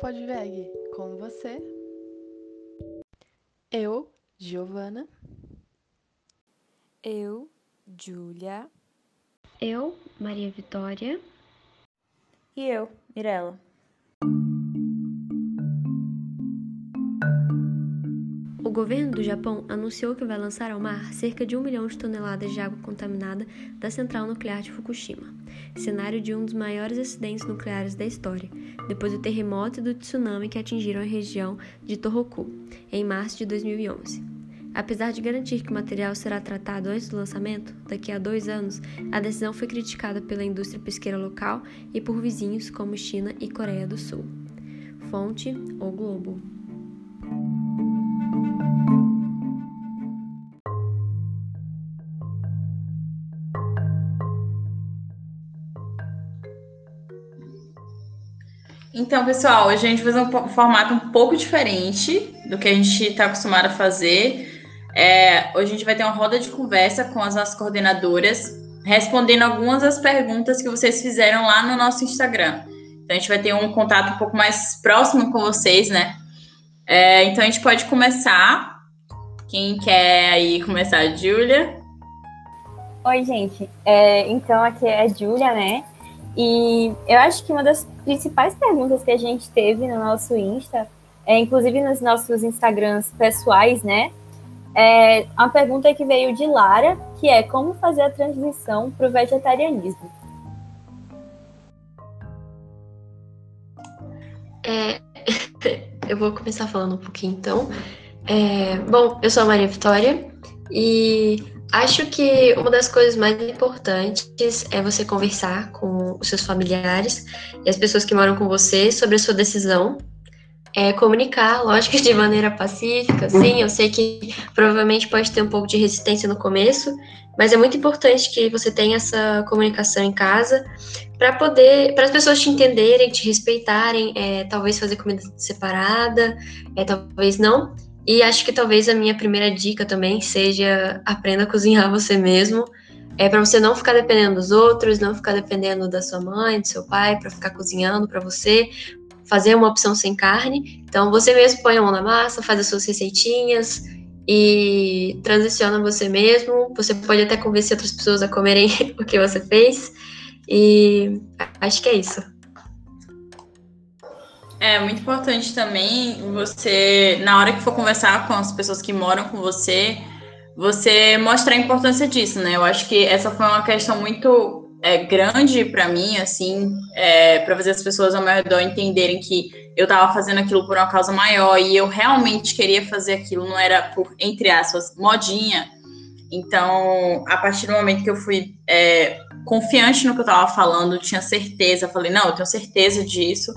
Podveg. Com você, eu, Giovana. Eu, Júlia. Eu, Maria Vitória. E eu, Mirella. O governo do Japão anunciou que vai lançar ao mar cerca de um milhão de toneladas de água contaminada da central nuclear de Fukushima, cenário de um dos maiores acidentes nucleares da história, depois do terremoto e do tsunami que atingiram a região de Tohoku, em março de 2011. Apesar de garantir que o material será tratado antes do lançamento, daqui a dois anos, a decisão foi criticada pela indústria pesqueira local e por vizinhos como China e Coreia do Sul. Fonte: O Globo. Então, pessoal, hoje a gente fazer um formato um pouco diferente do que a gente está acostumado a fazer. É, hoje a gente vai ter uma roda de conversa com as nossas coordenadoras, respondendo algumas das perguntas que vocês fizeram lá no nosso Instagram. Então, a gente vai ter um contato um pouco mais próximo com vocês, né? É, então, a gente pode começar. Quem quer aí começar? Júlia? Oi, gente. É, então, aqui é a Júlia, né? E eu acho que uma das principais perguntas que a gente teve no nosso Insta, é, inclusive nos nossos Instagrams pessoais, né? É uma pergunta que veio de Lara, que é como fazer a transição para o vegetarianismo. É, eu vou começar falando um pouquinho então. É, bom, eu sou a Maria Vitória e Acho que uma das coisas mais importantes é você conversar com os seus familiares e as pessoas que moram com você sobre a sua decisão. É comunicar, lógico, de maneira pacífica. Sim, eu sei que provavelmente pode ter um pouco de resistência no começo, mas é muito importante que você tenha essa comunicação em casa para poder, para as pessoas te entenderem, te respeitarem, é, talvez fazer comida separada, é, talvez não. E acho que talvez a minha primeira dica também seja aprenda a cozinhar você mesmo. É para você não ficar dependendo dos outros, não ficar dependendo da sua mãe, do seu pai, para ficar cozinhando para você, fazer uma opção sem carne. Então você mesmo põe a mão na massa, faz as suas receitinhas e transiciona você mesmo. Você pode até convencer outras pessoas a comerem o que você fez. E acho que é isso. É muito importante também você, na hora que for conversar com as pessoas que moram com você, você mostrar a importância disso, né? Eu acho que essa foi uma questão muito é, grande para mim, assim, é, para fazer as pessoas ao meu redor entenderem que eu estava fazendo aquilo por uma causa maior e eu realmente queria fazer aquilo, não era por, entre aspas, modinha. Então, a partir do momento que eu fui é, confiante no que eu estava falando, tinha certeza, falei, não, eu tenho certeza disso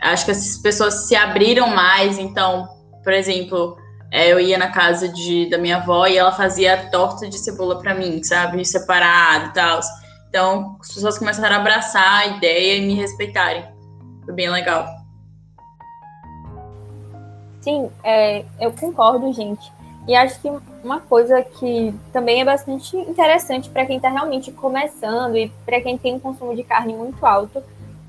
acho que essas pessoas se abriram mais. Então, por exemplo, é, eu ia na casa de, da minha avó e ela fazia torta de cebola para mim, sabe? Separado e tal. Então, as pessoas começaram a abraçar a ideia e me respeitarem. Foi bem legal. Sim, é, eu concordo, gente. E acho que uma coisa que também é bastante interessante para quem está realmente começando e para quem tem um consumo de carne muito alto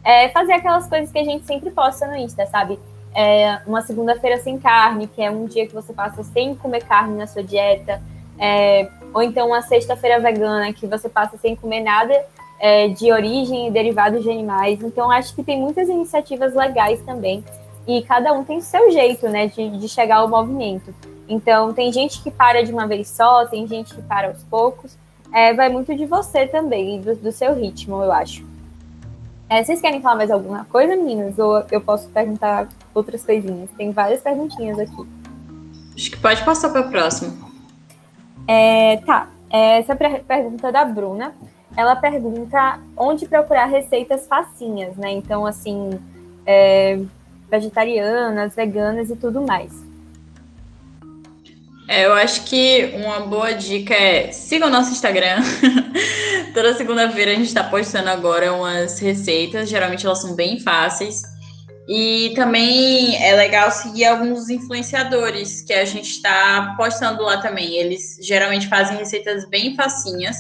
é fazer aquelas coisas que a gente sempre posta no Insta, sabe? É uma segunda-feira sem carne, que é um dia que você passa sem comer carne na sua dieta, é, ou então uma sexta-feira vegana, que você passa sem comer nada é, de origem e derivados de animais. Então, acho que tem muitas iniciativas legais também, e cada um tem o seu jeito, né, de, de chegar ao movimento. Então, tem gente que para de uma vez só, tem gente que para aos poucos. É, vai muito de você também, do, do seu ritmo, eu acho. É, vocês querem falar mais alguma coisa, meninas? Ou eu posso perguntar outras coisinhas? Tem várias perguntinhas aqui. Acho que pode passar para a próxima. É, tá. Essa é pergunta da Bruna. Ela pergunta onde procurar receitas facinhas, né? Então, assim, é, vegetarianas, veganas e tudo mais. É, eu acho que uma boa dica é siga o nosso Instagram. Toda segunda-feira a gente está postando agora umas receitas. Geralmente elas são bem fáceis. E também é legal seguir alguns influenciadores que a gente está postando lá também. Eles geralmente fazem receitas bem facinhas.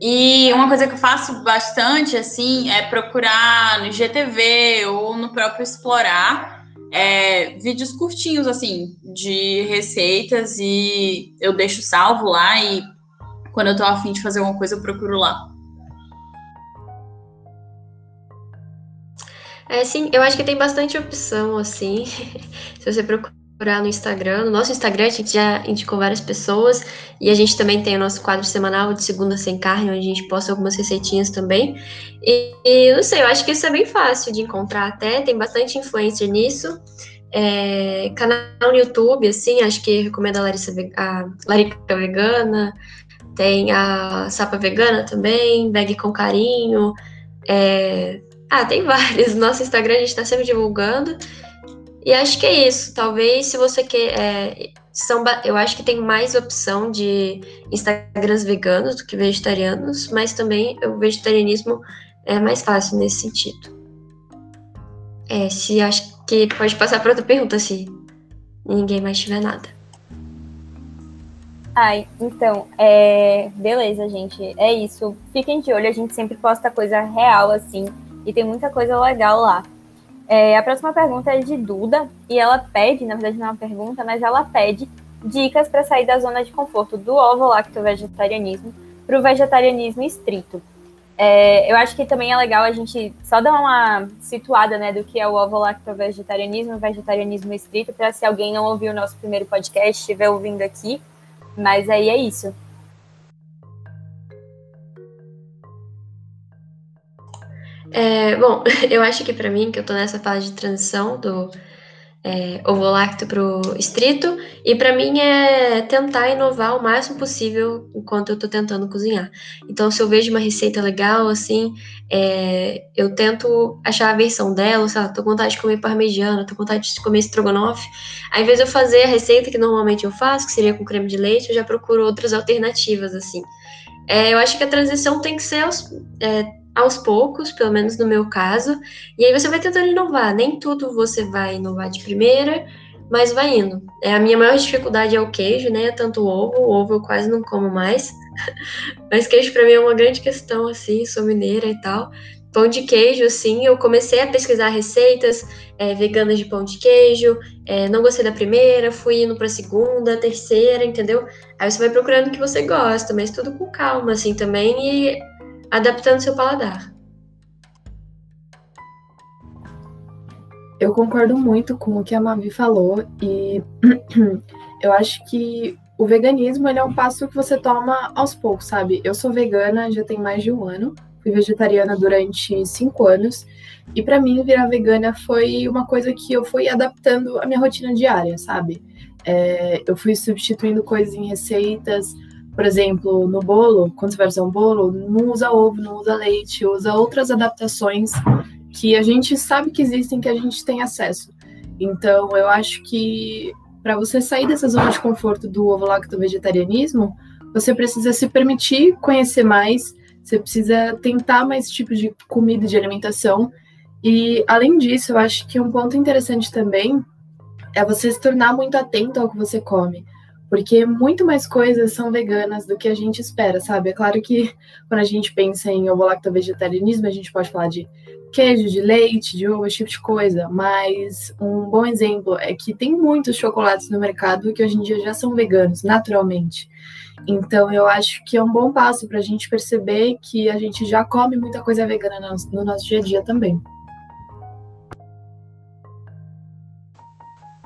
E uma coisa que eu faço bastante, assim, é procurar no GTV ou no próprio Explorar é, vídeos curtinhos, assim, de receitas e eu deixo salvo lá e quando eu tô afim de fazer alguma coisa eu procuro lá. É, sim, eu acho que tem bastante opção, assim, se você procurar no Instagram. No nosso Instagram, a gente já indicou várias pessoas, e a gente também tem o nosso quadro semanal de Segunda Sem Carne, onde a gente posta algumas receitinhas também. E, e não sei, eu acho que isso é bem fácil de encontrar até, tem bastante influencer nisso. É, canal no YouTube, assim, acho que recomendo a Larissa a Larica Vegana, tem a Sapa Vegana também, Veg com Carinho, é, ah, tem vários. Nosso Instagram a gente está sempre divulgando. E acho que é isso. Talvez se você quer. É, são, eu acho que tem mais opção de Instagrams veganos do que vegetarianos, mas também o vegetarianismo é mais fácil nesse sentido. É, se acho que pode passar para outra pergunta se ninguém mais tiver nada. Ai, então, é... beleza, gente. É isso. Fiquem de olho, a gente sempre posta coisa real, assim e tem muita coisa legal lá. É, a próxima pergunta é de Duda, e ela pede, na verdade não é uma pergunta, mas ela pede dicas para sair da zona de conforto do ovo-lacto-vegetarianismo para o vegetarianismo estrito. É, eu acho que também é legal a gente só dar uma situada né, do que é o ovo-lacto-vegetarianismo, vegetarianismo estrito, para se alguém não ouviu o nosso primeiro podcast, estiver ouvindo aqui. Mas aí é isso. É, bom, eu acho que para mim, que eu tô nessa fase de transição do é, ovo-lacto pro estrito, e para mim é tentar inovar o máximo possível enquanto eu tô tentando cozinhar. Então, se eu vejo uma receita legal, assim, é, eu tento achar a versão dela, sei lá, tô com vontade de comer parmegiana, tô com vontade de comer estrogonofe. Ao invés de eu fazer a receita que normalmente eu faço, que seria com creme de leite, eu já procuro outras alternativas, assim. É, eu acho que a transição tem que ser é, aos poucos, pelo menos no meu caso, e aí você vai tentando inovar. Nem tudo você vai inovar de primeira, mas vai indo. É, a minha maior dificuldade é o queijo, né? Tanto o ovo, o ovo eu quase não como mais, mas queijo para mim é uma grande questão, assim, sou mineira e tal. Pão de queijo, assim, eu comecei a pesquisar receitas é, veganas de pão de queijo, é, não gostei da primeira, fui indo para a segunda, terceira, entendeu? Aí você vai procurando o que você gosta, mas tudo com calma, assim, também, e adaptando seu paladar. Eu concordo muito com o que a Mavi falou e eu acho que o veganismo é um passo que você toma aos poucos, sabe? Eu sou vegana já tem mais de um ano, fui vegetariana durante cinco anos e para mim virar vegana foi uma coisa que eu fui adaptando à minha rotina diária, sabe? É, eu fui substituindo coisas em receitas, por exemplo, no bolo, quando você vai fazer um bolo, não usa ovo, não usa leite, usa outras adaptações que a gente sabe que existem, que a gente tem acesso. Então, eu acho que para você sair dessa zona de conforto do ovo lacto vegetarianismo, você precisa se permitir conhecer mais, você precisa tentar mais tipos de comida e de alimentação. E além disso, eu acho que um ponto interessante também é você se tornar muito atento ao que você come porque muito mais coisas são veganas do que a gente espera, sabe? É claro que quando a gente pensa em ovo-lacto-vegetarianismo, a gente pode falar de queijo, de leite, de ovo, esse tipo de coisa, mas um bom exemplo é que tem muitos chocolates no mercado que hoje em dia já são veganos, naturalmente. Então, eu acho que é um bom passo para a gente perceber que a gente já come muita coisa vegana no, no nosso dia a dia também.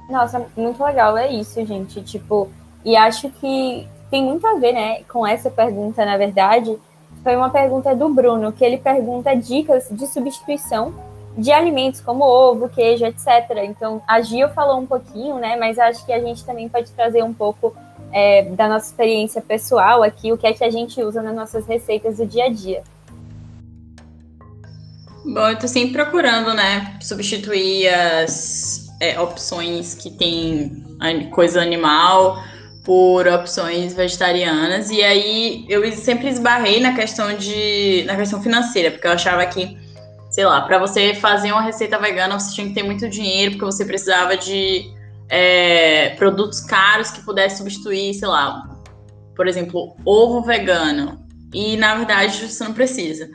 Nossa, muito legal, é isso, gente. Tipo, e acho que tem muito a ver, né, com essa pergunta, na verdade. Foi uma pergunta do Bruno, que ele pergunta dicas de substituição de alimentos como ovo, queijo, etc. Então, a Gil falou um pouquinho, né, mas acho que a gente também pode trazer um pouco é, da nossa experiência pessoal aqui, o que é que a gente usa nas nossas receitas do dia a dia. Bom, eu tô sempre procurando, né, substituir as é, opções que tem coisa animal por opções vegetarianas e aí eu sempre esbarrei na questão de na questão financeira porque eu achava que sei lá para você fazer uma receita vegana você tinha que ter muito dinheiro porque você precisava de é, produtos caros que pudesse substituir sei lá por exemplo ovo vegano e na verdade você não precisa.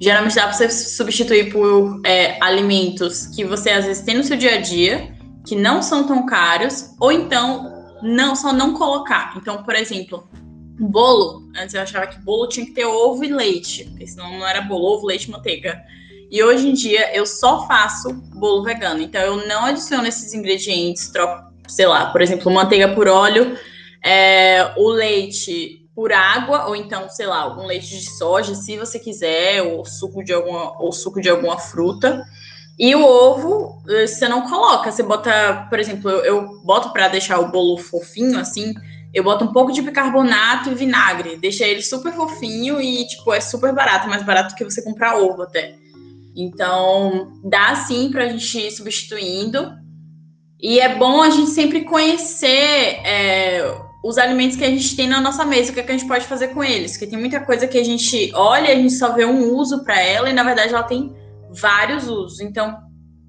Geralmente dá para você substituir por é, alimentos que você às vezes tem no seu dia a dia, que não são tão caros, ou então não só não colocar. Então, por exemplo, bolo, antes eu achava que bolo tinha que ter ovo e leite, porque senão não era bolo, ovo, leite, manteiga. E hoje em dia eu só faço bolo vegano. Então eu não adiciono esses ingredientes, troco, sei lá, por exemplo, manteiga por óleo, é, o leite por água, ou então, sei lá, um leite de soja, se você quiser, ou suco de alguma, ou suco de alguma fruta. E o ovo, eh, você não coloca, você bota, por exemplo, eu, eu boto para deixar o bolo fofinho, assim, eu boto um pouco de bicarbonato e vinagre, deixa ele super fofinho e, tipo, é super barato, mais barato que você comprar ovo até. Então, dá sim para a gente ir substituindo. E é bom a gente sempre conhecer é, os alimentos que a gente tem na nossa mesa, o que, é que a gente pode fazer com eles. Porque tem muita coisa que a gente olha e a gente só vê um uso para ela, e na verdade ela tem vários usos. Então,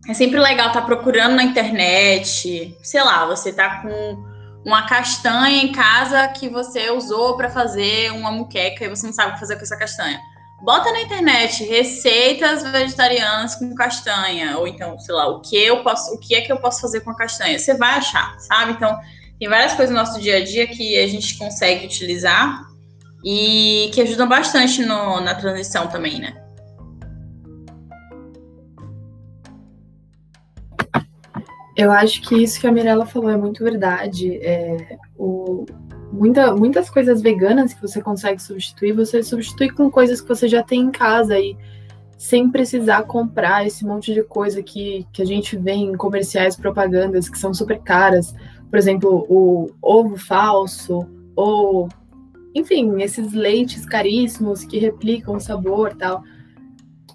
é sempre legal estar tá procurando na internet. Sei lá, você tá com uma castanha em casa que você usou para fazer uma muqueca e você não sabe o que fazer com essa castanha bota na internet receitas vegetarianas com castanha, ou então, sei lá, o que eu posso, o que é que eu posso fazer com a castanha? Você vai achar, sabe? Então, tem várias coisas no nosso dia a dia que a gente consegue utilizar e que ajudam bastante no, na transição também, né? Eu acho que isso que a Mirella falou é muito verdade. É, o, muita, muitas coisas veganas que você consegue substituir, você substitui com coisas que você já tem em casa e sem precisar comprar esse monte de coisa que, que a gente vê em comerciais, propagandas que são super caras. Por exemplo, o ovo falso, ou enfim, esses leites caríssimos que replicam o sabor tal.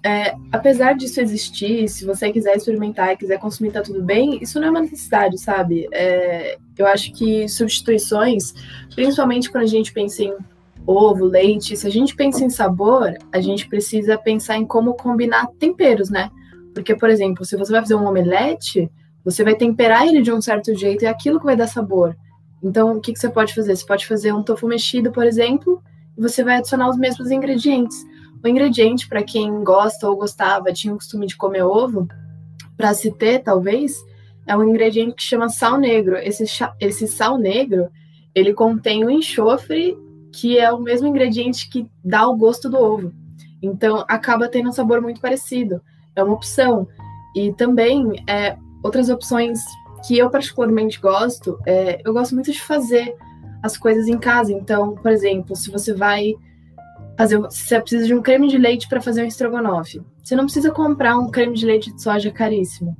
É, apesar disso existir, se você quiser experimentar e quiser consumir, tá tudo bem, isso não é uma necessidade, sabe? É, eu acho que substituições, principalmente quando a gente pensa em ovo, leite, se a gente pensa em sabor, a gente precisa pensar em como combinar temperos, né? Porque, por exemplo, se você vai fazer um omelete, você vai temperar ele de um certo jeito e é aquilo que vai dar sabor. Então, o que, que você pode fazer? Você pode fazer um tofu mexido, por exemplo, e você vai adicionar os mesmos ingredientes. O ingrediente, para quem gosta ou gostava, tinha o costume de comer ovo, para se ter, talvez, é um ingrediente que chama sal negro. Esse, esse sal negro, ele contém o enxofre, que é o mesmo ingrediente que dá o gosto do ovo. Então, acaba tendo um sabor muito parecido. É uma opção. E também, é, outras opções que eu particularmente gosto, é, eu gosto muito de fazer as coisas em casa. Então, por exemplo, se você vai fazer, você precisa de um creme de leite para fazer um estrogonofe. Você não precisa comprar um creme de leite de soja caríssimo.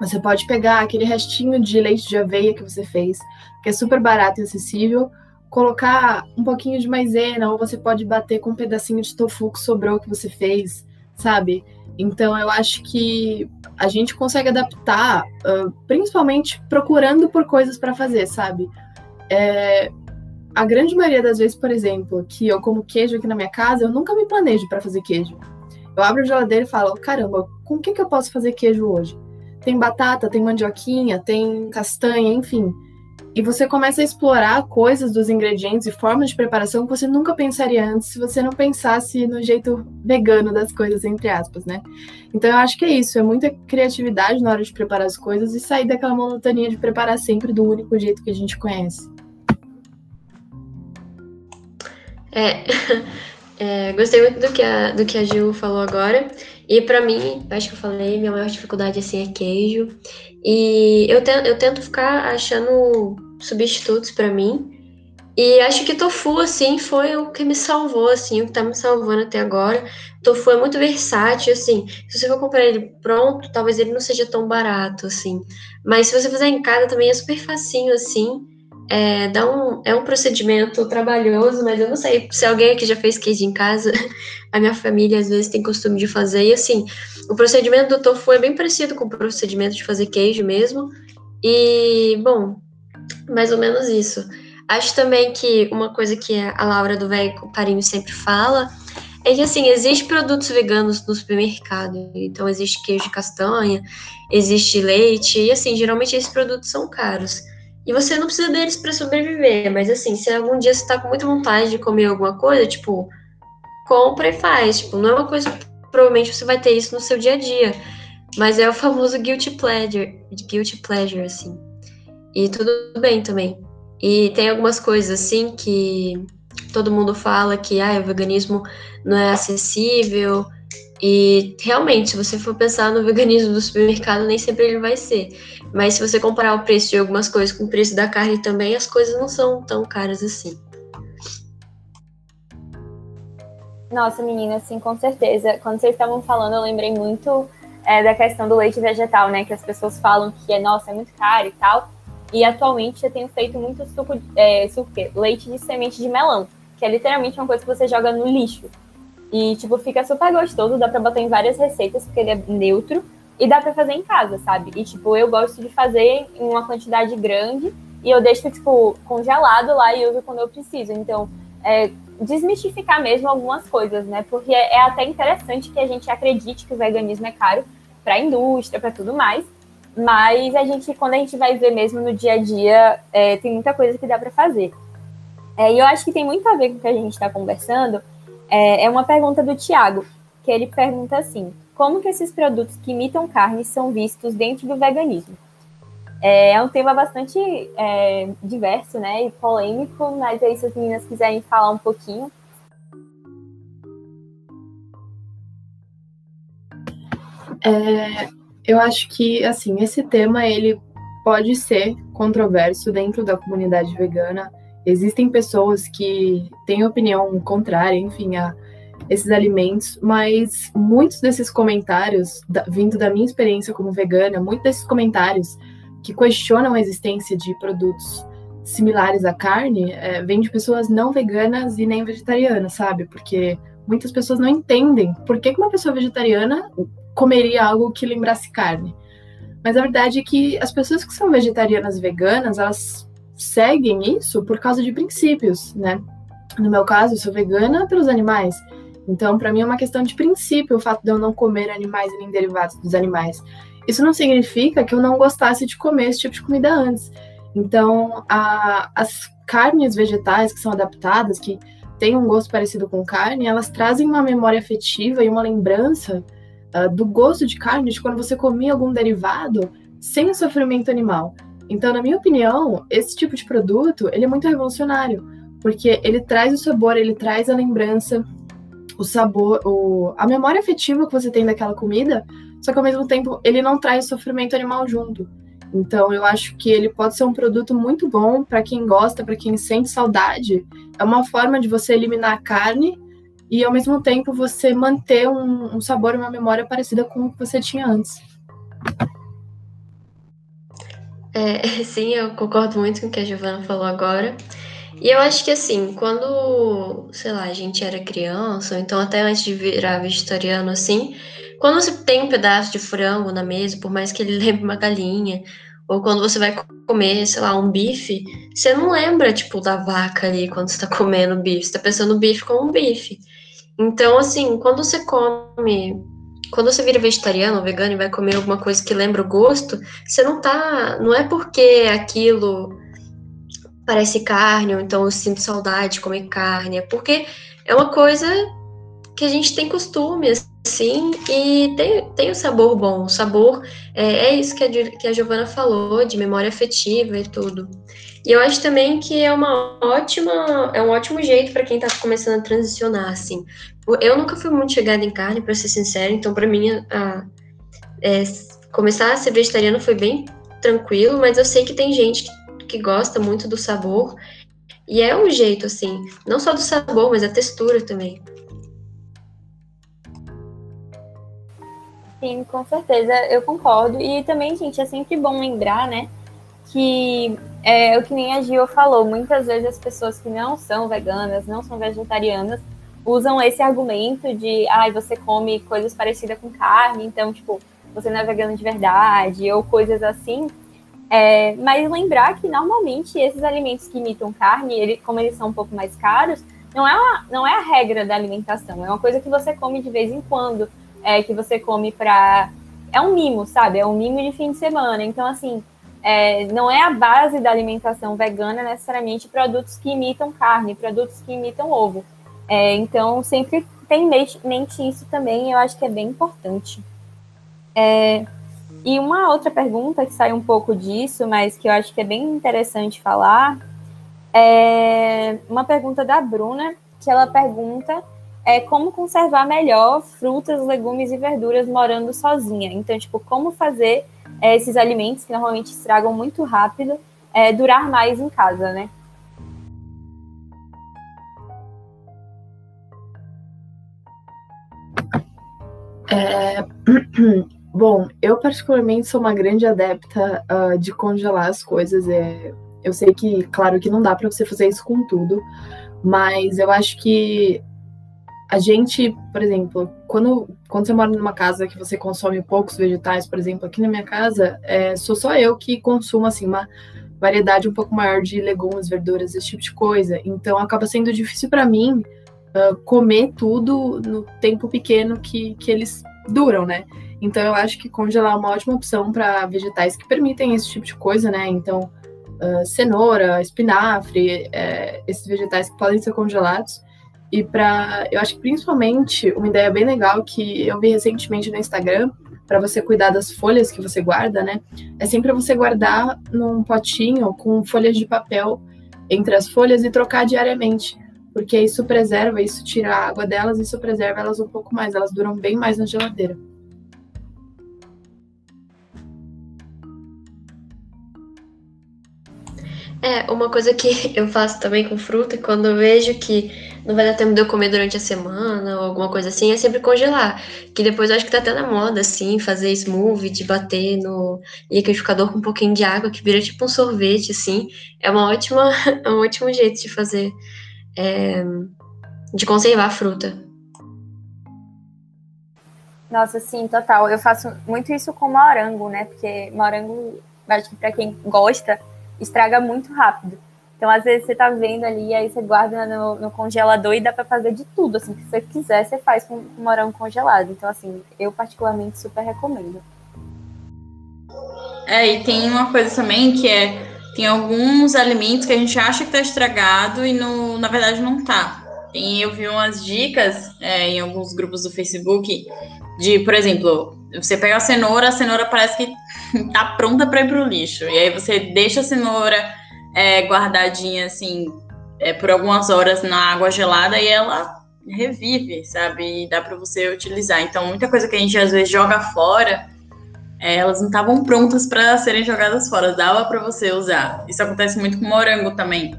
Você pode pegar aquele restinho de leite de aveia que você fez, que é super barato e acessível, colocar um pouquinho de maisena, ou você pode bater com um pedacinho de tofu que sobrou que você fez, sabe? Então eu acho que a gente consegue adaptar, uh, principalmente procurando por coisas para fazer, sabe? É, a grande maioria das vezes, por exemplo, que eu como queijo aqui na minha casa, eu nunca me planejo para fazer queijo. Eu abro a geladeira e falo: caramba, com o que, que eu posso fazer queijo hoje? Tem batata, tem mandioquinha, tem castanha, enfim. E você começa a explorar coisas dos ingredientes e formas de preparação que você nunca pensaria antes se você não pensasse no jeito vegano das coisas, entre aspas, né? Então eu acho que é isso, é muita criatividade na hora de preparar as coisas e sair daquela monotonia de preparar sempre do único jeito que a gente conhece. É, é, gostei muito do que, a, do que a Gil falou agora. E para mim, acho que eu falei, minha maior dificuldade assim é queijo. E eu, te, eu tento ficar achando substitutos para mim. E acho que tofu, assim, foi o que me salvou, assim, o que tá me salvando até agora. Tofu é muito versátil, assim. Se você for comprar ele pronto, talvez ele não seja tão barato, assim. Mas se você fizer em casa também é super facinho, assim. É, dá um, é um procedimento trabalhoso, mas eu não sei se alguém aqui já fez queijo em casa. A minha família às vezes tem costume de fazer. E assim, o procedimento do tofu é bem parecido com o procedimento de fazer queijo mesmo. E, bom, mais ou menos isso. Acho também que uma coisa que a Laura do Velho Parinho sempre fala é que assim, existe produtos veganos no supermercado. Então existe queijo de castanha, existe leite, e assim, geralmente esses produtos são caros. E você não precisa deles para sobreviver, mas assim, se algum dia você tá com muita vontade de comer alguma coisa, tipo compra e faz. Tipo, não é uma coisa que provavelmente você vai ter isso no seu dia a dia. Mas é o famoso guilty pleasure, guilty pleasure, assim. E tudo bem também. E tem algumas coisas, assim, que todo mundo fala que ah, o veganismo não é acessível. E realmente, se você for pensar no veganismo do supermercado, nem sempre ele vai ser. Mas se você comparar o preço de algumas coisas com o preço da carne também, as coisas não são tão caras assim. Nossa, menina, assim, com certeza. Quando vocês estavam falando, eu lembrei muito é, da questão do leite vegetal, né? Que as pessoas falam que é, nossa, é muito caro e tal. E atualmente eu tenho feito muito suco, é, suco leite de semente de melão, que é literalmente uma coisa que você joga no lixo. E, tipo, fica super gostoso, dá pra botar em várias receitas, porque ele é neutro, e dá pra fazer em casa, sabe? E, tipo, eu gosto de fazer em uma quantidade grande, e eu deixo, tipo, congelado lá e uso quando eu preciso. Então, é, desmistificar mesmo algumas coisas, né? Porque é, é até interessante que a gente acredite que o veganismo é caro para a indústria, para tudo mais. Mas a gente, quando a gente vai ver mesmo no dia a dia, é, tem muita coisa que dá para fazer. É, e eu acho que tem muito a ver com o que a gente está conversando. É, é uma pergunta do Tiago, que ele pergunta assim: como que esses produtos que imitam carne são vistos dentro do veganismo? É, é um tema bastante é, diverso, né, e polêmico, mas aí se as meninas quiserem falar um pouquinho. É, eu acho que, assim, esse tema, ele pode ser controverso dentro da comunidade vegana. Existem pessoas que têm opinião contrária, enfim, a esses alimentos, mas muitos desses comentários, da, vindo da minha experiência como vegana, muitos desses comentários que questionam a existência de produtos similares à carne é, vem de pessoas não veganas e nem vegetarianas, sabe? Porque muitas pessoas não entendem por que uma pessoa vegetariana comeria algo que lembrasse carne. Mas a verdade é que as pessoas que são vegetarianas e veganas, elas seguem isso por causa de princípios, né? No meu caso, eu sou vegana pelos animais. Então, para mim é uma questão de princípio o fato de eu não comer animais nem derivados dos animais. Isso não significa que eu não gostasse de comer esse tipo de comida antes. Então, a, as carnes vegetais que são adaptadas, que têm um gosto parecido com carne, elas trazem uma memória afetiva e uma lembrança uh, do gosto de carne de quando você comia algum derivado sem o sofrimento animal. Então, na minha opinião, esse tipo de produto ele é muito revolucionário, porque ele traz o sabor, ele traz a lembrança, o sabor, o, a memória afetiva que você tem daquela comida, só que ao mesmo tempo ele não traz sofrimento animal junto. Então eu acho que ele pode ser um produto muito bom para quem gosta, para quem sente saudade. É uma forma de você eliminar a carne e ao mesmo tempo você manter um, um sabor uma memória parecida com o que você tinha antes. É, sim, eu concordo muito com o que a Giovana falou agora. E eu acho que assim, quando, sei lá, a gente era criança, ou então até antes de virar vegetariano, assim, quando você tem um pedaço de frango na mesa, por mais que ele lembre uma galinha, ou quando você vai comer, sei lá, um bife, você não lembra, tipo, da vaca ali quando você tá comendo bife, você tá pensando no bife como um bife. Então, assim, quando você come, quando você vira vegetariano ou vegano e vai comer alguma coisa que lembra o gosto, você não tá, não é porque aquilo parece carne, ou então eu sinto saudade de comer carne, é porque é uma coisa que a gente tem costume, assim, e tem, tem o um sabor bom. O sabor é, é isso que a, que a Giovana falou, de memória afetiva e tudo. E eu acho também que é uma ótima, é um ótimo jeito para quem está começando a transicionar, assim. Eu nunca fui muito chegada em carne, para ser sincera, então para mim a, é, começar a ser vegetariana foi bem tranquilo, mas eu sei que tem gente que que gosta muito do sabor. E é um jeito, assim, não só do sabor, mas a textura também. Sim, com certeza, eu concordo. E também, gente, é sempre bom lembrar, né, que é o que nem a Gio falou, muitas vezes as pessoas que não são veganas, não são vegetarianas, usam esse argumento de, ai, ah, você come coisas parecidas com carne, então, tipo, você não é vegano de verdade, ou coisas assim. É, mas lembrar que normalmente esses alimentos que imitam carne, ele, como eles são um pouco mais caros, não é, uma, não é a regra da alimentação, é uma coisa que você come de vez em quando, é, que você come para. É um mimo, sabe? É um mimo de fim de semana. Então, assim, é, não é a base da alimentação vegana necessariamente produtos que imitam carne, produtos que imitam ovo. É, então, sempre ter em mente isso também, eu acho que é bem importante. É, e uma outra pergunta que sai um pouco disso, mas que eu acho que é bem interessante falar, é uma pergunta da Bruna, que ela pergunta é como conservar melhor frutas, legumes e verduras morando sozinha. Então, tipo, como fazer é, esses alimentos que normalmente estragam muito rápido é, durar mais em casa, né? É... Bom, eu particularmente sou uma grande adepta uh, de congelar as coisas. É... Eu sei que, claro, que não dá para você fazer isso com tudo, mas eu acho que a gente, por exemplo, quando, quando você mora numa casa que você consome poucos vegetais, por exemplo, aqui na minha casa, é, sou só eu que consumo assim uma variedade um pouco maior de legumes, verduras, esse tipo de coisa. Então acaba sendo difícil para mim uh, comer tudo no tempo pequeno que, que eles duram, né? Então eu acho que congelar é uma ótima opção para vegetais que permitem esse tipo de coisa, né? Então uh, cenoura, espinafre, é, esses vegetais que podem ser congelados. E para, eu acho que principalmente uma ideia bem legal que eu vi recentemente no Instagram, para você cuidar das folhas que você guarda, né? É sempre você guardar num potinho com folhas de papel entre as folhas e trocar diariamente, porque isso preserva, isso tira a água delas, isso preserva elas um pouco mais, elas duram bem mais na geladeira. É, uma coisa que eu faço também com fruta, quando eu vejo que não vai dar tempo de eu comer durante a semana ou alguma coisa assim, é sempre congelar. Que depois eu acho que tá até na moda, assim, fazer smoothie, de bater no liquidificador com um pouquinho de água, que vira tipo um sorvete, assim. É uma ótima, é um ótimo jeito de fazer, é, de conservar a fruta. Nossa, sim, total. Eu faço muito isso com morango, né? Porque morango, acho que pra quem gosta, estraga muito rápido. Então, às vezes, você tá vendo ali, aí você guarda no, no congelador e dá para fazer de tudo, assim, que você quiser, você faz com, com morango congelado. Então, assim, eu particularmente super recomendo. É, e tem uma coisa também que é, tem alguns alimentos que a gente acha que tá estragado e no, na verdade não tá. Tem, eu vi umas dicas é, em alguns grupos do Facebook de, por exemplo, você pega a cenoura, a cenoura parece que tá pronta para ir pro lixo. E aí você deixa a cenoura é, guardadinha assim é, por algumas horas na água gelada e ela revive, sabe? E dá para você utilizar. Então, muita coisa que a gente às vezes joga fora, é, elas não estavam prontas para serem jogadas fora, dava para você usar. Isso acontece muito com morango também.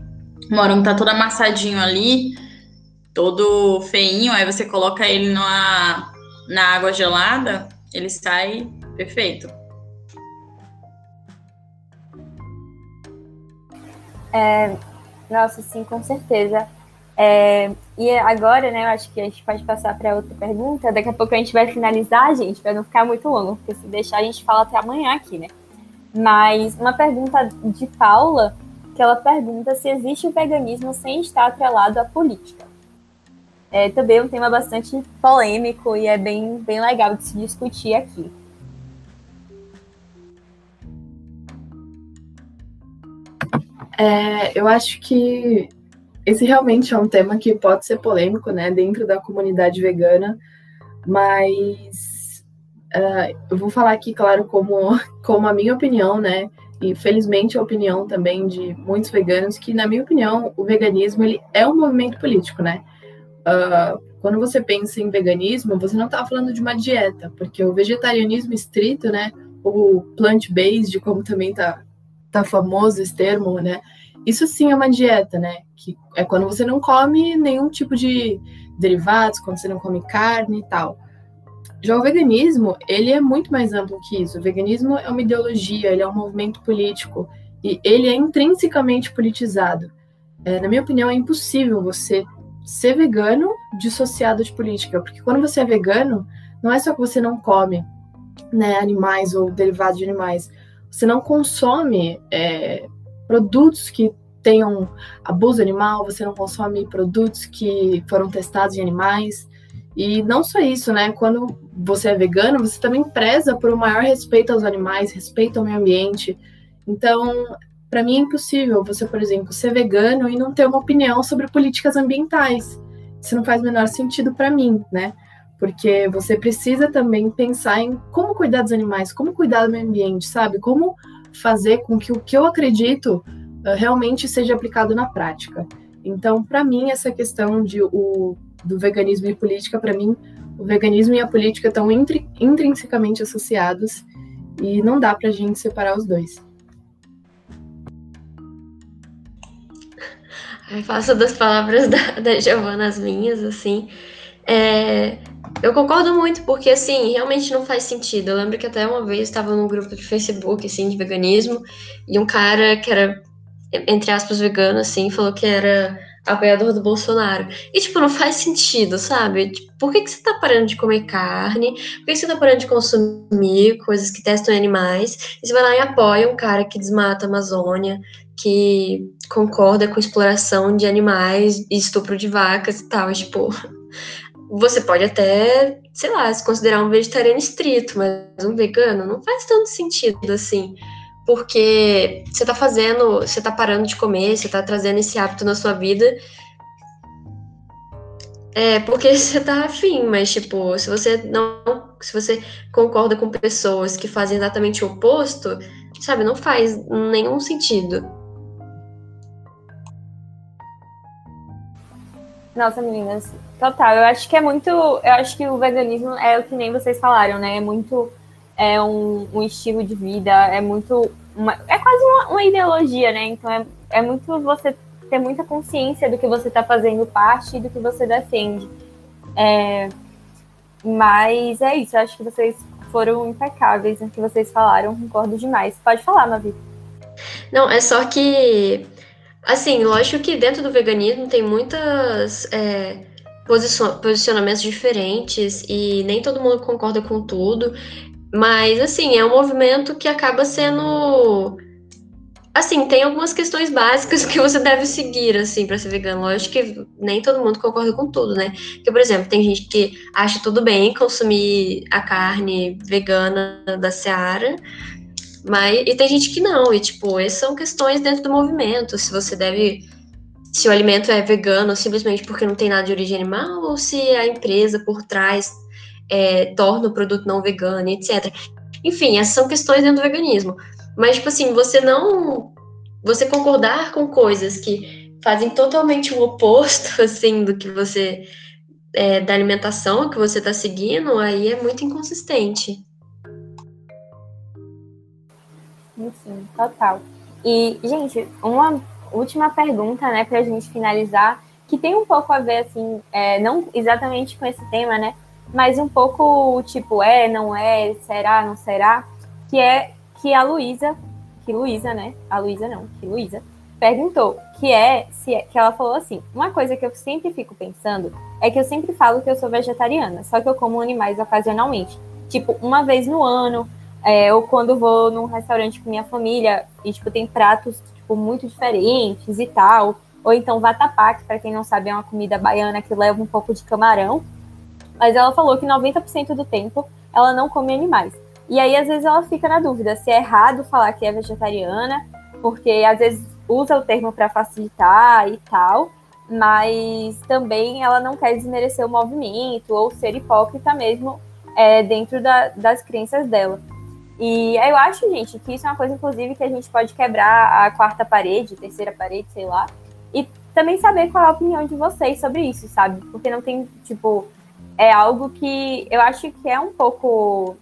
O morango tá todo amassadinho ali, todo feinho, aí você coloca ele numa, na água gelada, ele sai perfeito. É, nossa, sim, com certeza. É, e agora, né, eu acho que a gente pode passar para outra pergunta. Daqui a pouco a gente vai finalizar, gente, para não ficar muito longo, porque se deixar a gente fala até amanhã aqui, né? Mas uma pergunta de Paula, que ela pergunta se existe o veganismo sem estar atrelado à política. É também um tema bastante polêmico e é bem, bem legal de se discutir aqui. É, eu acho que esse realmente é um tema que pode ser polêmico, né, dentro da comunidade vegana, mas uh, eu vou falar aqui, claro, como, como a minha opinião, né, e felizmente a opinião também de muitos veganos, que na minha opinião o veganismo ele é um movimento político, né. Uh, quando você pensa em veganismo, você não está falando de uma dieta, porque o vegetarianismo estrito, né, o plant-based, como também está tá famoso esse termo, né? Isso sim é uma dieta, né? Que é quando você não come nenhum tipo de derivados, quando você não come carne e tal. Já o veganismo, ele é muito mais amplo que isso. O veganismo é uma ideologia, ele é um movimento político e ele é intrinsecamente politizado. É, na minha opinião, é impossível você ser vegano dissociado de política, porque quando você é vegano, não é só que você não come né, animais ou derivados de animais, você não consome é, produtos que tenham abuso animal, você não consome produtos que foram testados em animais. E não só isso, né? Quando você é vegano, você também preza por um maior respeito aos animais, respeito ao meio ambiente. Então, para mim é impossível você, por exemplo, ser vegano e não ter uma opinião sobre políticas ambientais. isso não faz o menor sentido para mim, né? Porque você precisa também pensar em como cuidar dos animais, como cuidar do meio ambiente, sabe? Como fazer com que o que eu acredito uh, realmente seja aplicado na prática. Então, para mim, essa questão de, o, do veganismo e política, para mim, o veganismo e a política estão intri, intrinsecamente associados e não dá para a gente separar os dois. Eu faço das palavras da, da Giovana as minhas, assim. É, eu concordo muito, porque, assim, realmente não faz sentido. Eu lembro que até uma vez estava num grupo de Facebook, assim, de veganismo, e um cara que era, entre aspas, vegano, assim, falou que era apoiador do Bolsonaro. E, tipo, não faz sentido, sabe? Tipo, por que, que você tá parando de comer carne? Por que, que você tá parando de consumir coisas que testam animais? E você vai lá e apoia um cara que desmata a Amazônia, que concorda com exploração de animais e estupro de vacas e tal. tipo, você pode até, sei lá, se considerar um vegetariano estrito, mas um vegano não faz tanto sentido assim. Porque você tá fazendo, você tá parando de comer, você tá trazendo esse hábito na sua vida. É, porque você tá afim, mas tipo, se você não. Se você concorda com pessoas que fazem exatamente o oposto, sabe, não faz nenhum sentido. Nossa, meninas, total. Eu acho que é muito. Eu acho que o veganismo é o que nem vocês falaram, né? É muito. É um, um estilo de vida, é muito. Uma, é quase uma, uma, ideologia, né? Então é, é muito você ter muita consciência do que você está fazendo parte e do que você defende. É, mas é isso, eu acho que vocês foram impecáveis no que vocês falaram, concordo demais. Pode falar, Mavi. Não, é só que Assim, lógico que dentro do veganismo tem muitas é, posicionamentos diferentes e nem todo mundo concorda com tudo, mas assim, é um movimento que acaba sendo assim, tem algumas questões básicas que você deve seguir, assim, para ser vegano. Lógico que nem todo mundo concorda com tudo, né? Porque, por exemplo, tem gente que acha tudo bem consumir a carne vegana da Seara, mas, e tem gente que não, e tipo, essas são questões dentro do movimento, se você deve. Se o alimento é vegano simplesmente porque não tem nada de origem animal, ou se a empresa por trás é, torna o produto não vegano, etc. Enfim, essas são questões dentro do veganismo. Mas, tipo assim, você não. Você concordar com coisas que fazem totalmente o oposto, assim, do que você. É, da alimentação que você está seguindo, aí é muito inconsistente. Sim, total. E, gente, uma última pergunta, né, pra gente finalizar, que tem um pouco a ver, assim, é, não exatamente com esse tema, né, mas um pouco, tipo, é, não é, será, não será, que é que a Luísa, que Luísa, né, a Luísa não, que Luísa, perguntou, que é, se é, que ela falou assim, uma coisa que eu sempre fico pensando é que eu sempre falo que eu sou vegetariana, só que eu como animais ocasionalmente, tipo, uma vez no ano, é, ou quando vou num restaurante com minha família e, tipo, tem pratos, tipo, muito diferentes e tal. Ou então vatapá, que para quem não sabe é uma comida baiana que leva um pouco de camarão. Mas ela falou que 90% do tempo ela não come animais. E aí, às vezes, ela fica na dúvida se é errado falar que é vegetariana, porque às vezes usa o termo para facilitar e tal, mas também ela não quer desmerecer o movimento ou ser hipócrita mesmo é, dentro da, das crenças dela. E eu acho, gente, que isso é uma coisa, inclusive, que a gente pode quebrar a quarta parede, terceira parede, sei lá, e também saber qual é a opinião de vocês sobre isso, sabe? Porque não tem, tipo, é algo que eu acho que é um pouco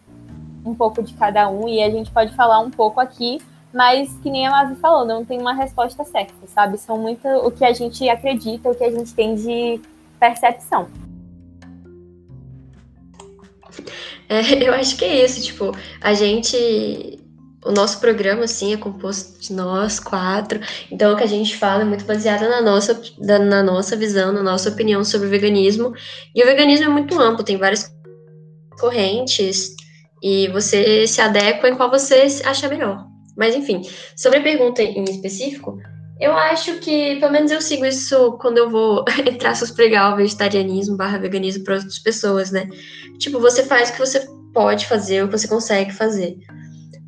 um pouco de cada um e a gente pode falar um pouco aqui, mas que nem a Mavi falou, não tem uma resposta certa, sabe? São muito o que a gente acredita, o que a gente tem de percepção. É, eu acho que é isso, tipo, a gente. O nosso programa, assim, é composto de nós quatro. Então, o que a gente fala é muito baseado na nossa, na nossa visão, na nossa opinião sobre o veganismo. E o veganismo é muito amplo, tem várias correntes, e você se adequa em qual você acha melhor. Mas, enfim, sobre a pergunta em específico, eu acho que, pelo menos eu sigo isso quando eu vou, entre aspas, pregar o vegetarianismo barra veganismo para outras pessoas, né? Tipo, você faz o que você pode fazer, o que você consegue fazer.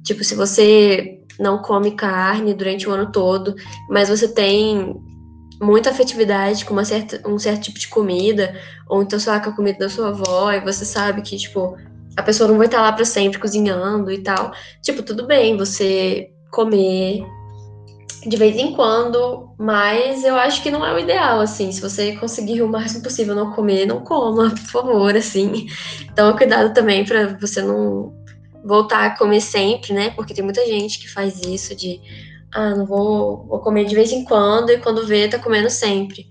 Tipo, se você não come carne durante o ano todo, mas você tem muita afetividade com uma certa, um certo tipo de comida, ou então, sei lá, com a comida da sua avó, e você sabe que, tipo, a pessoa não vai estar lá para sempre cozinhando e tal. Tipo, tudo bem você comer de vez em quando, mas eu acho que não é o ideal, assim. Se você conseguir o máximo possível não comer, não coma, por favor, assim. Então, cuidado também para você não voltar a comer sempre, né? Porque tem muita gente que faz isso de, ah, não vou, vou comer de vez em quando e quando vê, tá comendo sempre.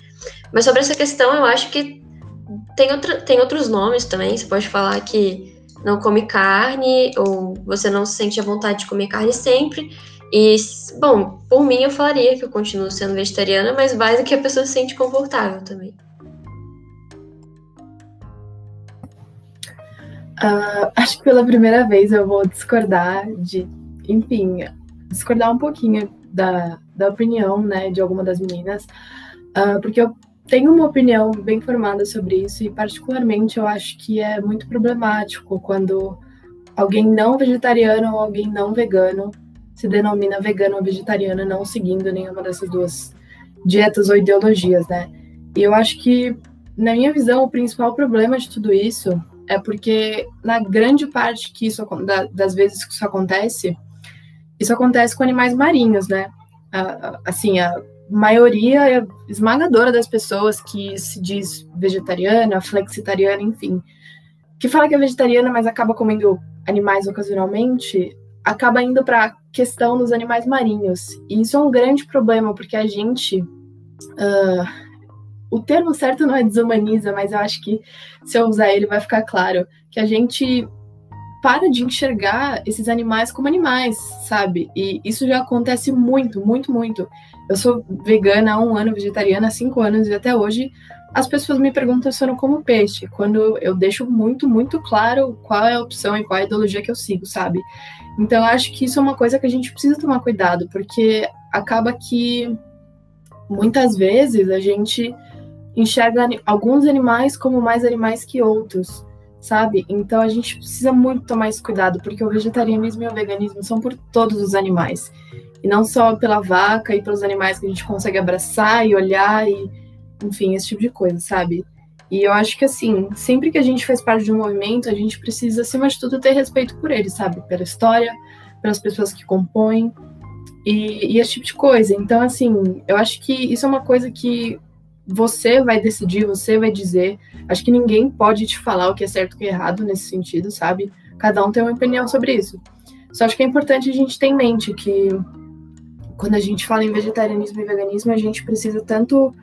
Mas sobre essa questão, eu acho que tem, outra, tem outros nomes também. Você pode falar que não come carne ou você não se sente à vontade de comer carne sempre. E, bom, por mim eu falaria que eu continuo sendo vegetariana, mas vai do que a pessoa se sente confortável também. Uh, acho que pela primeira vez eu vou discordar de, enfim, discordar um pouquinho da, da opinião, né, de alguma das meninas, uh, porque eu tenho uma opinião bem formada sobre isso e particularmente eu acho que é muito problemático quando alguém não vegetariano ou alguém não vegano se denomina vegano ou vegetariana, não seguindo nenhuma dessas duas dietas ou ideologias, né? E eu acho que, na minha visão, o principal problema de tudo isso é porque, na grande parte que isso, das vezes que isso acontece, isso acontece com animais marinhos, né? Assim, a maioria esmagadora das pessoas que se diz vegetariana, flexitariana, enfim, que fala que é vegetariana, mas acaba comendo animais ocasionalmente, acaba indo para a questão dos animais marinhos. E isso é um grande problema, porque a gente. Uh, o termo certo não é desumaniza, mas eu acho que se eu usar ele vai ficar claro que a gente para de enxergar esses animais como animais, sabe? E isso já acontece muito, muito, muito. Eu sou vegana há um ano, vegetariana há cinco anos, e até hoje as pessoas me perguntam se eu não como peixe, quando eu deixo muito, muito claro qual é a opção e qual é a ideologia que eu sigo, sabe? Então, acho que isso é uma coisa que a gente precisa tomar cuidado, porque acaba que muitas vezes a gente enxerga alguns animais como mais animais que outros, sabe? Então a gente precisa muito tomar esse cuidado, porque o vegetarianismo e o veganismo são por todos os animais. E não só pela vaca e pelos animais que a gente consegue abraçar e olhar e, enfim, esse tipo de coisa, sabe? E eu acho que, assim, sempre que a gente faz parte de um movimento, a gente precisa, acima de tudo, ter respeito por ele, sabe? Pela história, pelas pessoas que compõem e, e esse tipo de coisa. Então, assim, eu acho que isso é uma coisa que você vai decidir, você vai dizer. Acho que ninguém pode te falar o que é certo e o que é errado nesse sentido, sabe? Cada um tem uma opinião sobre isso. Só acho que é importante a gente ter em mente que quando a gente fala em vegetarianismo e veganismo, a gente precisa tanto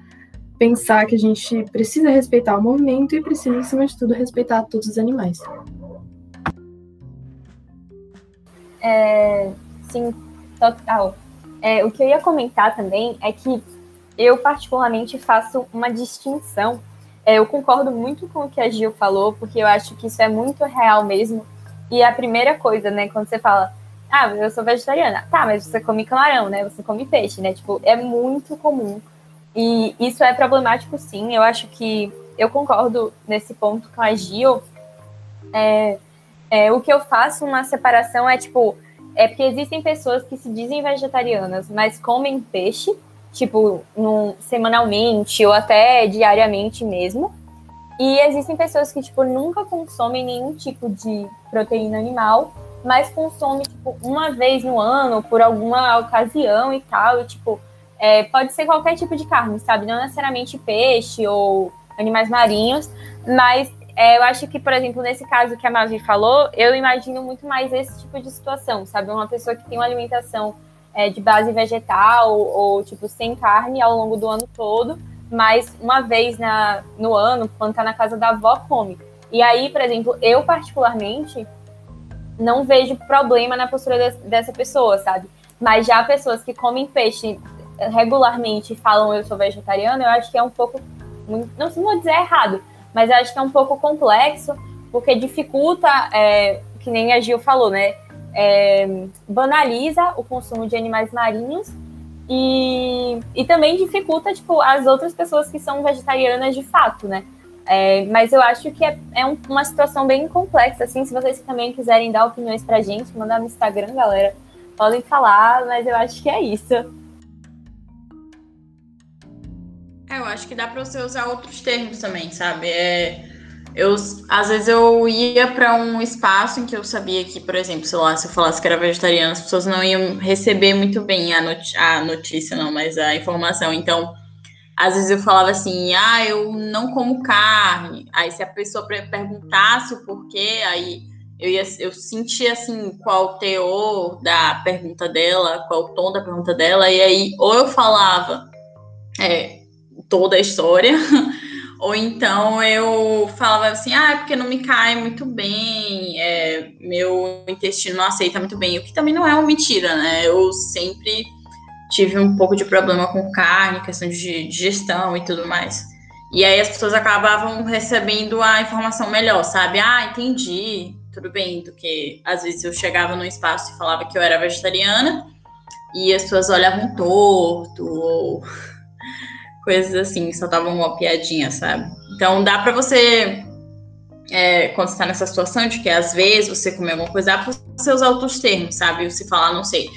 pensar que a gente precisa respeitar o movimento e precisa, acima de tudo, respeitar todos os animais. É, sim, total. É, o que eu ia comentar também é que eu, particularmente, faço uma distinção. É, eu concordo muito com o que a Gil falou, porque eu acho que isso é muito real mesmo. E a primeira coisa, né, quando você fala, ah, eu sou vegetariana, tá, mas você come camarão, né? Você come peixe, né? Tipo, é muito comum e isso é problemático, sim. Eu acho que eu concordo nesse ponto com a Gil. É, é, o que eu faço uma separação é tipo, é porque existem pessoas que se dizem vegetarianas, mas comem peixe, tipo, num, semanalmente ou até diariamente mesmo. E existem pessoas que, tipo, nunca consomem nenhum tipo de proteína animal, mas consomem, tipo, uma vez no ano, por alguma ocasião e tal, e, tipo, é, pode ser qualquer tipo de carne, sabe? Não necessariamente peixe ou animais marinhos, mas é, eu acho que, por exemplo, nesse caso que a Mavi falou, eu imagino muito mais esse tipo de situação, sabe? Uma pessoa que tem uma alimentação é, de base vegetal ou, tipo, sem carne ao longo do ano todo, mas uma vez na, no ano, quando tá na casa da avó, come. E aí, por exemplo, eu particularmente não vejo problema na postura de, dessa pessoa, sabe? Mas já pessoas que comem peixe regularmente falam eu sou vegetariano, eu acho que é um pouco, não se vou dizer errado, mas eu acho que é um pouco complexo, porque dificulta, é, que nem a Gil falou, né? É, banaliza o consumo de animais marinhos e, e também dificulta, tipo, as outras pessoas que são vegetarianas de fato, né? É, mas eu acho que é, é um, uma situação bem complexa, assim, se vocês também quiserem dar opiniões pra gente, mandar no Instagram, galera, podem falar, mas eu acho que é isso. É, eu acho que dá para você usar outros termos também, sabe? É, eu, às vezes eu ia para um espaço em que eu sabia que, por exemplo, sei lá, se eu falasse que era vegetariano, as pessoas não iam receber muito bem a, not a notícia, não, mas a informação. Então, às vezes eu falava assim, ah, eu não como carne. Aí se a pessoa perguntasse o porquê, aí eu ia, eu sentia assim qual o teor da pergunta dela, qual o tom da pergunta dela, e aí ou eu falava é, toda a história, ou então eu falava assim, ah, é porque não me cai muito bem, é, meu intestino não aceita muito bem, o que também não é uma mentira, né? Eu sempre tive um pouco de problema com carne, questão de digestão e tudo mais. E aí as pessoas acabavam recebendo a informação melhor, sabe? Ah, entendi, tudo bem, do que às vezes eu chegava num espaço e falava que eu era vegetariana e as pessoas olhavam torto ou coisas assim, só davam uma piadinha, sabe? Então dá para você, é, quando está nessa situação de que às vezes você comer alguma coisa, dá pra você usar outros termos, sabe? Você falar, não sei,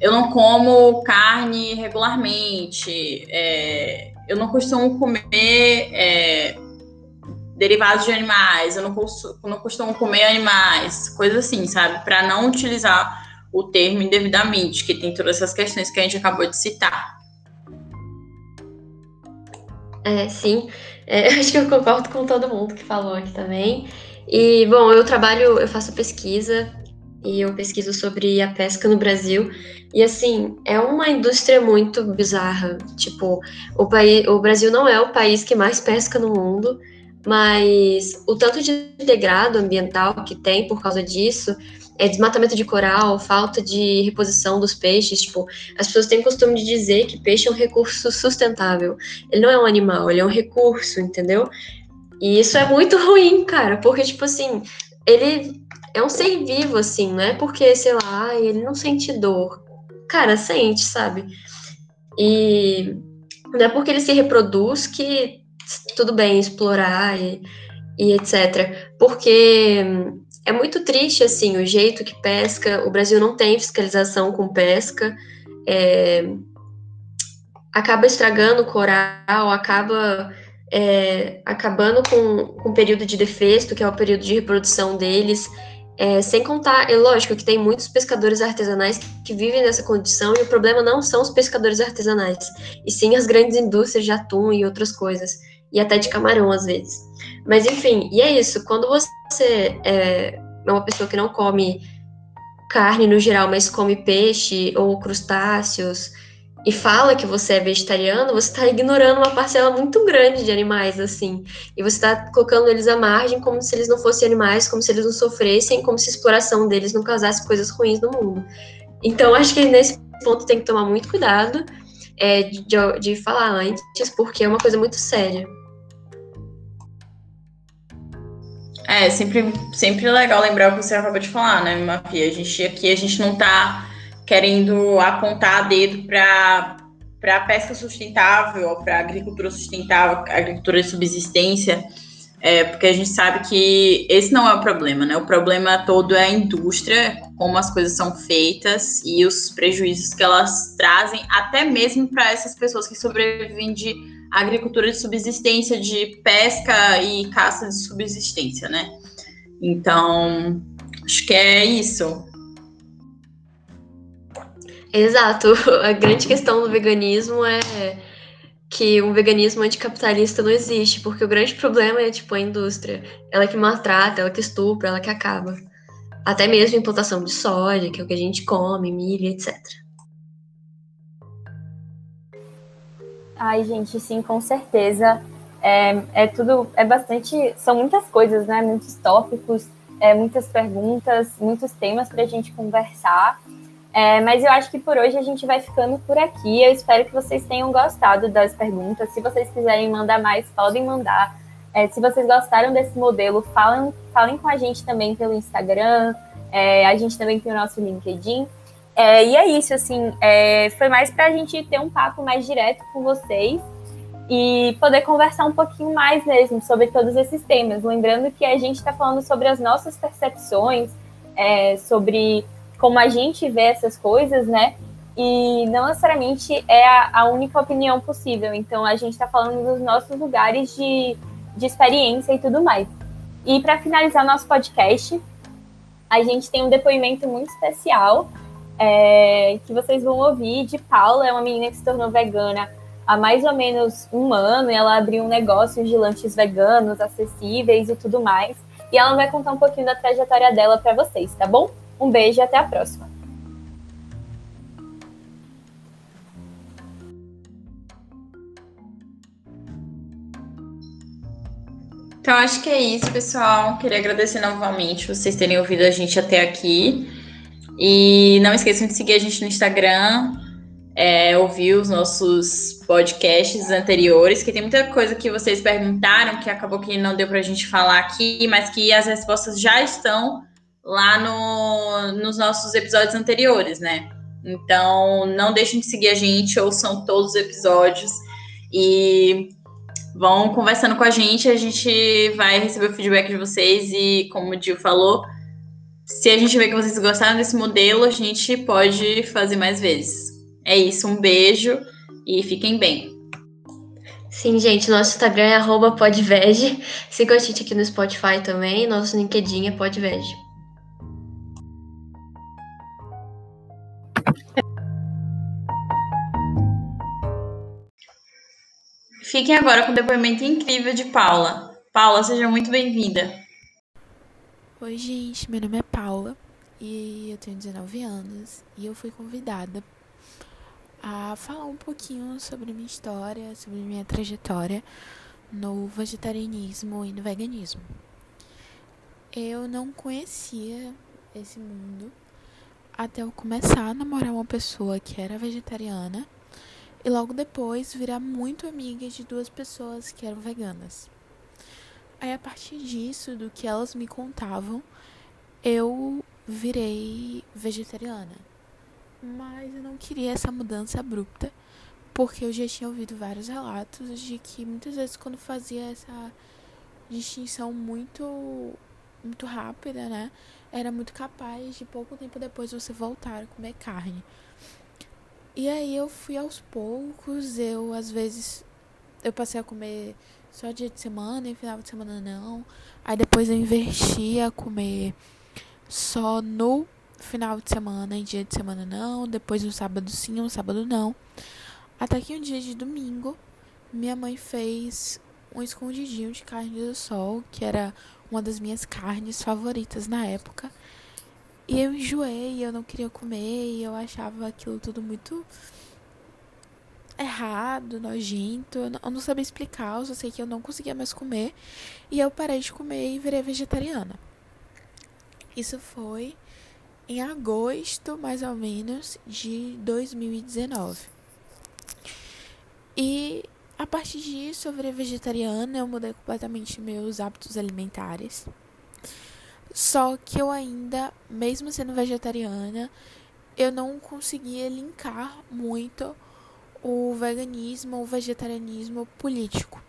eu não como carne regularmente, é, eu não costumo comer é, derivados de animais, eu não costumo, não costumo comer animais, coisas assim, sabe? Para não utilizar o termo indevidamente, que tem todas essas questões que a gente acabou de citar. É, sim, é, acho que eu concordo com todo mundo que falou aqui também. E, bom, eu trabalho, eu faço pesquisa e eu pesquiso sobre a pesca no Brasil. E assim, é uma indústria muito bizarra. Tipo, o, país, o Brasil não é o país que mais pesca no mundo, mas o tanto de degrado ambiental que tem por causa disso é desmatamento de coral, falta de reposição dos peixes. Tipo, as pessoas têm costume de dizer que peixe é um recurso sustentável. Ele não é um animal, ele é um recurso, entendeu? E isso é muito ruim, cara, porque, tipo assim, ele é um ser vivo, assim, não é porque, sei lá, ele não sente dor. Cara, sente, sabe? E não é porque ele se reproduz que tudo bem explorar e, e etc. Porque é muito triste, assim, o jeito que pesca. O Brasil não tem fiscalização com pesca. É, acaba estragando o coral, acaba é, acabando com, com o período de defesto, que é o período de reprodução deles. É, sem contar, é lógico que tem muitos pescadores artesanais que vivem nessa condição e o problema não são os pescadores artesanais, e sim as grandes indústrias de atum e outras coisas, e até de camarão às vezes. Mas enfim, e é isso. Quando você é, uma pessoa que não come carne no geral, mas come peixe ou crustáceos e fala que você é vegetariano, você está ignorando uma parcela muito grande de animais, assim. E você está colocando eles à margem como se eles não fossem animais, como se eles não sofressem, como se a exploração deles não causasse coisas ruins no mundo. Então, acho que nesse ponto tem que tomar muito cuidado é, de, de falar antes, porque é uma coisa muito séria. É, sempre, sempre legal lembrar o que você acabou de falar, né, Mafia? A gente aqui, a gente não tá querendo apontar dedo para para pesca sustentável, para agricultura sustentável, agricultura de subsistência, é, porque a gente sabe que esse não é o problema, né? O problema todo é a indústria, como as coisas são feitas e os prejuízos que elas trazem, até mesmo para essas pessoas que sobrevivem de agricultura de subsistência, de pesca e caça de subsistência, né? Então, acho que é isso. Exato. A grande questão do veganismo é que um veganismo anticapitalista não existe, porque o grande problema é, tipo, a indústria. Ela que maltrata, ela que estupra, ela que acaba. Até mesmo implantação de soja, que é o que a gente come, milho, etc. Ai, gente, sim, com certeza. É, é tudo, é bastante, são muitas coisas, né? Muitos tópicos, é, muitas perguntas, muitos temas para a gente conversar. É, mas eu acho que por hoje a gente vai ficando por aqui. Eu espero que vocês tenham gostado das perguntas. Se vocês quiserem mandar mais, podem mandar. É, se vocês gostaram desse modelo, falem, falem com a gente também pelo Instagram. É, a gente também tem o nosso LinkedIn. É, e é isso, assim, é, foi mais para a gente ter um papo mais direto com vocês e poder conversar um pouquinho mais mesmo sobre todos esses temas. Lembrando que a gente está falando sobre as nossas percepções, é, sobre como a gente vê essas coisas, né? e não necessariamente é a, a única opinião possível. Então, a gente está falando dos nossos lugares de, de experiência e tudo mais. E para finalizar nosso podcast, a gente tem um depoimento muito especial é, que vocês vão ouvir de Paula, é uma menina que se tornou vegana há mais ou menos um ano. ela abriu um negócio de lanches veganos acessíveis e tudo mais. E ela vai contar um pouquinho da trajetória dela para vocês, tá bom? Um beijo e até a próxima. Então, acho que é isso, pessoal. Queria agradecer novamente vocês terem ouvido a gente até aqui. E não esqueçam de seguir a gente no Instagram, é, ouvir os nossos podcasts anteriores, que tem muita coisa que vocês perguntaram que acabou que não deu para a gente falar aqui, mas que as respostas já estão lá no, nos nossos episódios anteriores, né? Então, não deixem de seguir a gente, ouçam todos os episódios e vão conversando com a gente. A gente vai receber o feedback de vocês e, como o Dio falou, se a gente ver que vocês gostaram desse modelo, a gente pode fazer mais vezes. É isso, um beijo e fiquem bem. Sim, gente, nosso Instagram é podveg. Siga a gente aqui no Spotify também, nosso LinkedIn é podveg. Fiquem agora com o depoimento incrível de Paula. Paula, seja muito bem-vinda. Oi, gente, meu nome é Paula e eu tenho 19 anos e eu fui convidada a falar um pouquinho sobre minha história, sobre minha trajetória no vegetarianismo e no veganismo. Eu não conhecia esse mundo até eu começar a namorar uma pessoa que era vegetariana e logo depois virar muito amiga de duas pessoas que eram veganas. Aí a partir disso, do que elas me contavam, eu virei vegetariana. Mas eu não queria essa mudança abrupta, porque eu já tinha ouvido vários relatos de que muitas vezes quando fazia essa distinção muito muito rápida, né? Era muito capaz de pouco tempo depois você voltar a comer carne. E aí eu fui aos poucos, eu às vezes eu passei a comer só dia de semana e final de semana não. Aí depois eu inverti a comer só no final de semana e dia de semana não. Depois no sábado sim, no sábado não. Até que um dia de domingo, minha mãe fez um escondidinho de carne do sol, que era uma das minhas carnes favoritas na época. E eu enjoei, eu não queria comer, e eu achava aquilo tudo muito errado, nojento. Eu não, eu não sabia explicar, eu só sei que eu não conseguia mais comer. E eu parei de comer e virei vegetariana. Isso foi em agosto, mais ou menos, de 2019. E a partir disso eu virei vegetariana, eu mudei completamente meus hábitos alimentares. Só que eu ainda, mesmo sendo vegetariana, eu não conseguia linkar muito o veganismo ou vegetarianismo político.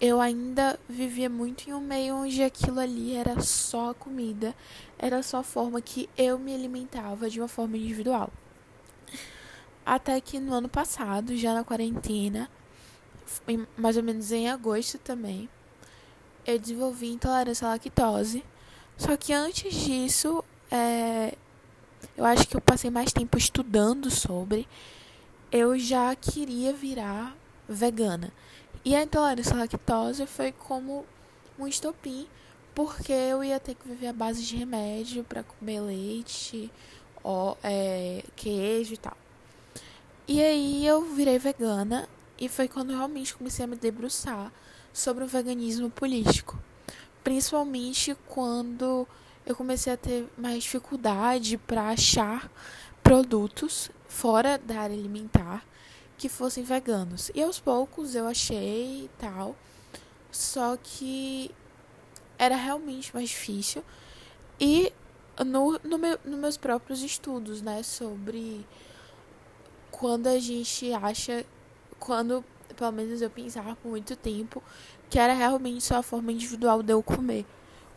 Eu ainda vivia muito em um meio onde aquilo ali era só comida, era só a forma que eu me alimentava de uma forma individual. Até que no ano passado, já na quarentena, mais ou menos em agosto também, eu desenvolvi intolerância à lactose. Só que antes disso, é, eu acho que eu passei mais tempo estudando sobre eu já queria virar vegana. E a intolerância à lactose foi como um estopim, porque eu ia ter que viver à base de remédio para comer leite, ó, é, queijo e tal. E aí eu virei vegana e foi quando realmente comecei a me debruçar sobre o veganismo político. Principalmente quando eu comecei a ter mais dificuldade para achar produtos fora da área alimentar que fossem veganos. E aos poucos eu achei e tal. Só que era realmente mais difícil. E no, no meu, nos meus próprios estudos, né, sobre quando a gente acha, quando pelo menos eu pensava por muito tempo, que era realmente só a forma individual de eu comer.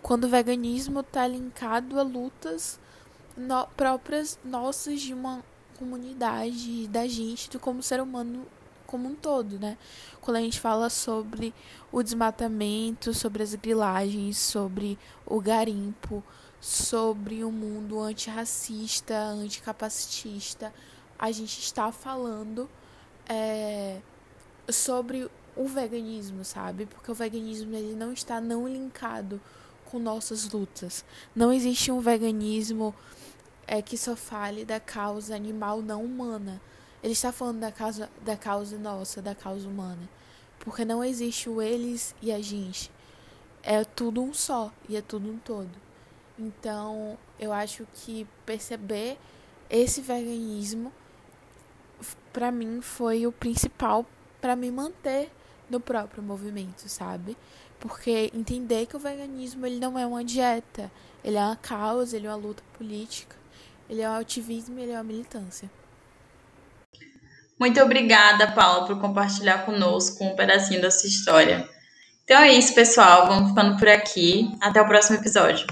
Quando o veganismo está linkado a lutas no, próprias nossas de uma comunidade, da gente, do como ser humano como um todo, né? Quando a gente fala sobre o desmatamento, sobre as grilagens, sobre o garimpo, sobre o mundo antirracista, anticapacitista, a gente está falando é, sobre o veganismo, sabe? Porque o veganismo ele não está não linkado com nossas lutas. Não existe um veganismo é, que só fale da causa animal não humana. Ele está falando da causa, da causa nossa, da causa humana. Porque não existe o eles e a gente. É tudo um só e é tudo um todo. Então, eu acho que perceber esse veganismo para mim foi o principal para me manter no próprio movimento, sabe? Porque entender que o veganismo ele não é uma dieta, ele é uma causa, ele é uma luta política, ele é um ativismo, ele é uma militância. Muito obrigada, Paula, por compartilhar conosco um pedacinho da sua história. Então é isso, pessoal. Vamos ficando por aqui. Até o próximo episódio.